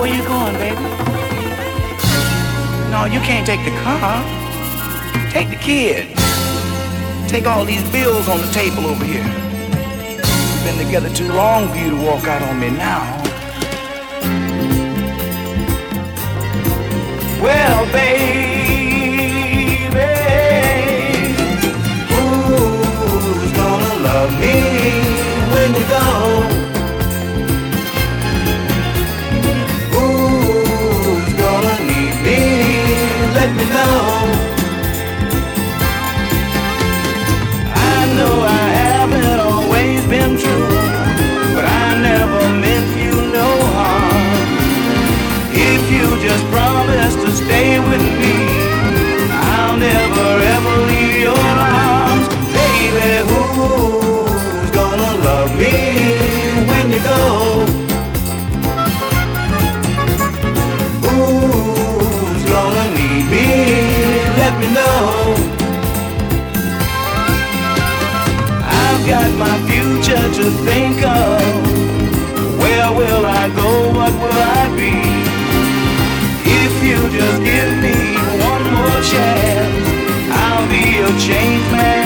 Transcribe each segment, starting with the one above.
Where you going, baby? No, you can't take the car. Take the kid. Take all these bills on the table over here. We've been together too long for you to walk out on me now. Well, baby, who's gonna love me got my future to think of. Where will I go? What will I be? If you just give me one more chance, I'll be a changed man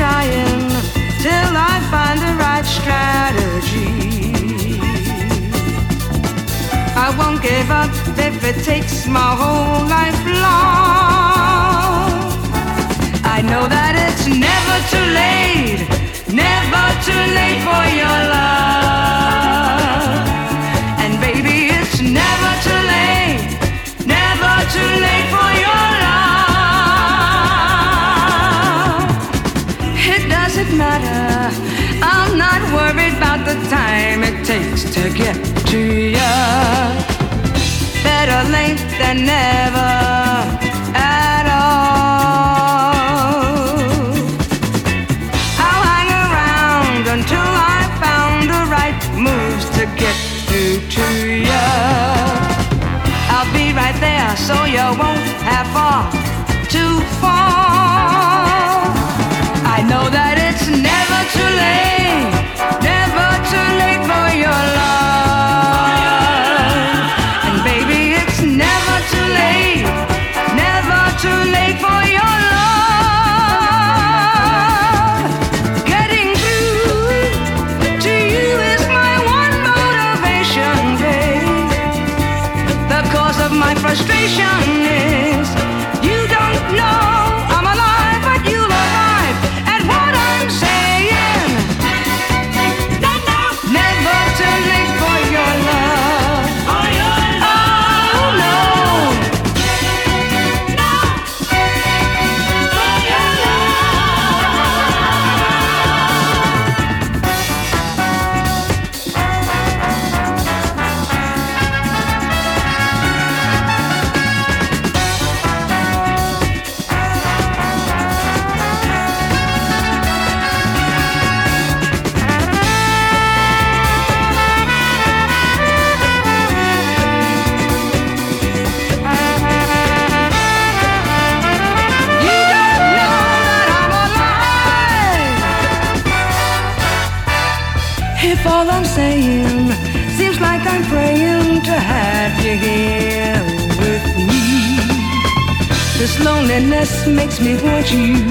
trying till I find the right strategy. I won't give up if it takes my whole life long. I know that it's never too late, never too late for your love. To get to you. Better late than never at all. I'll hang around until I found the right moves to get through to you. I'll be right there so you won't have far makes me want you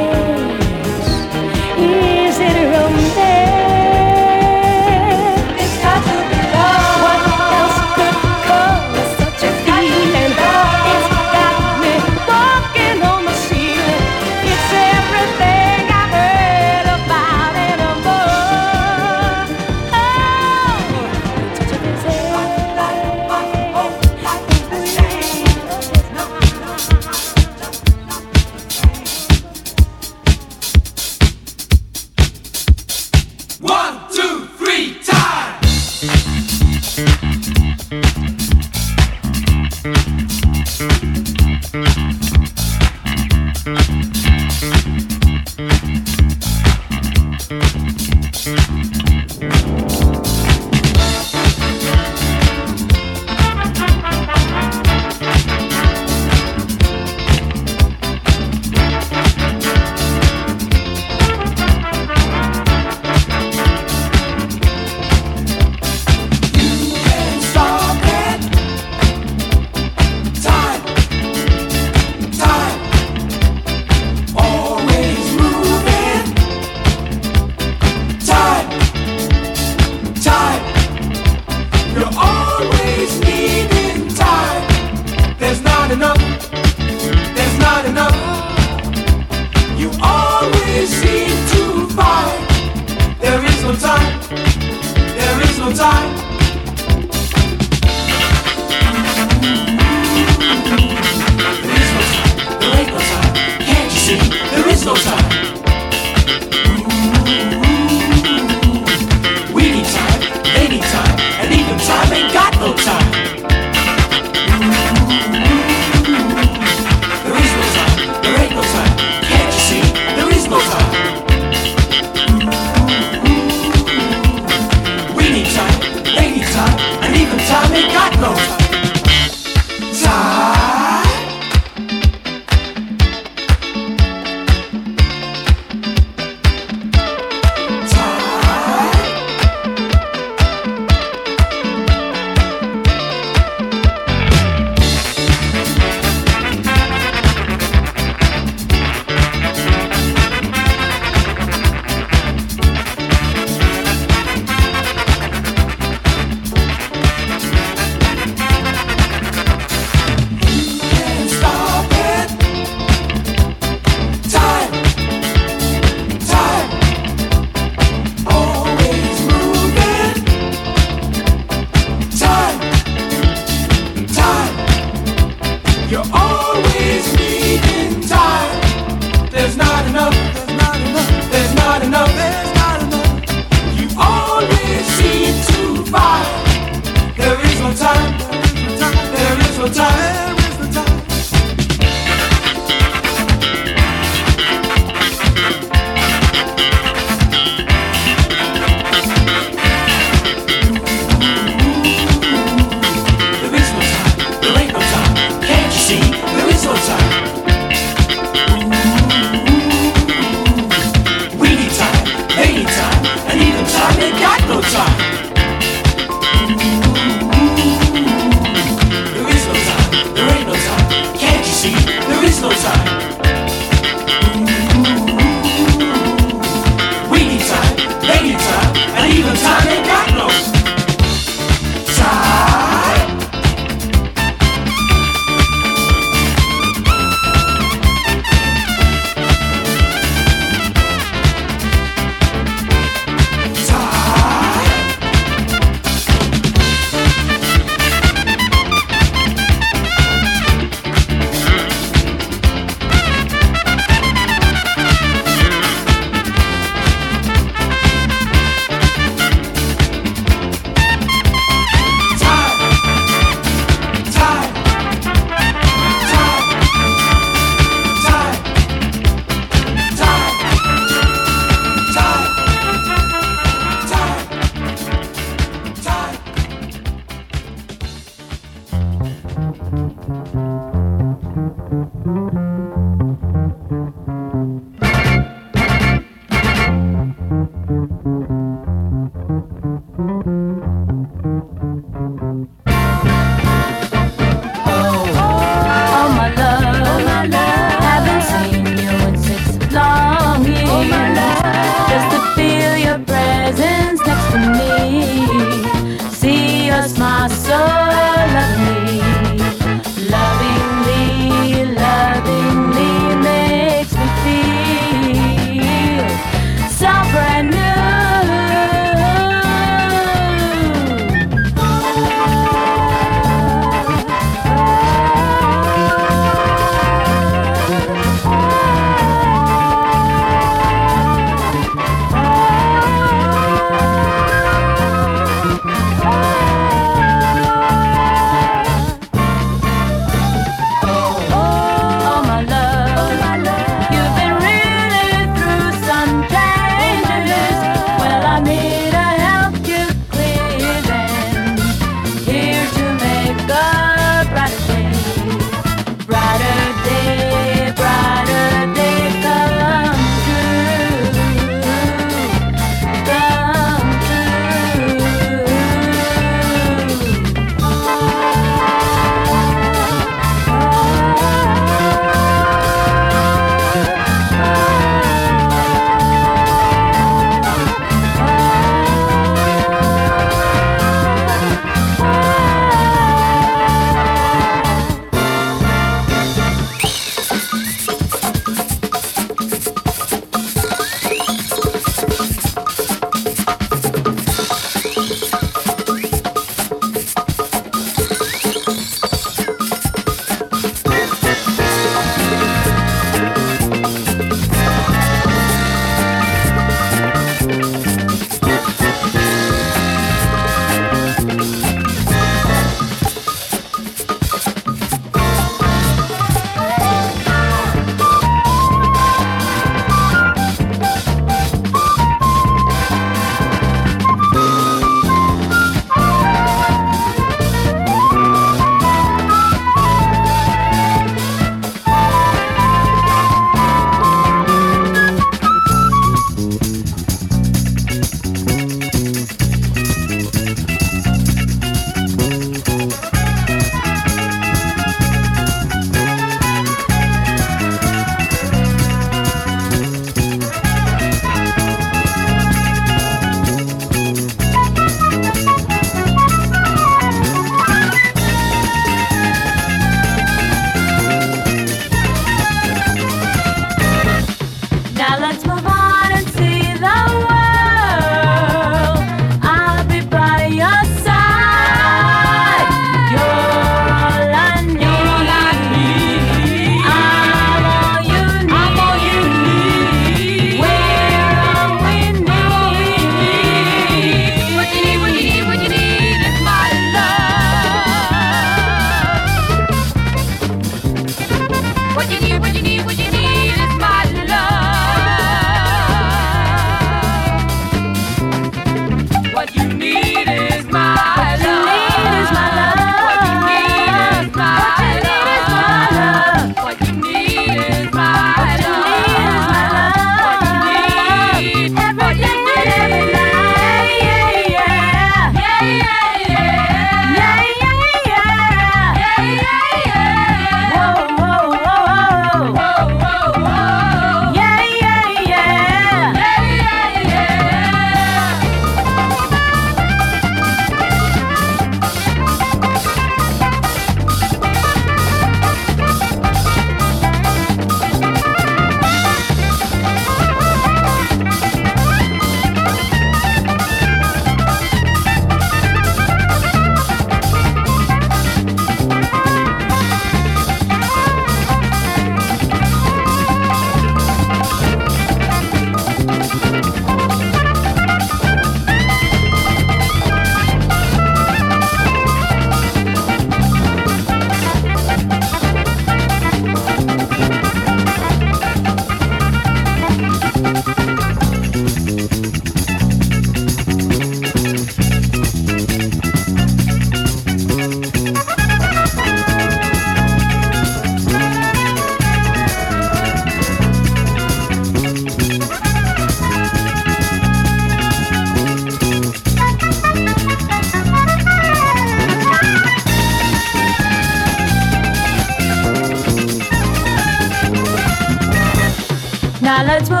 Let's go.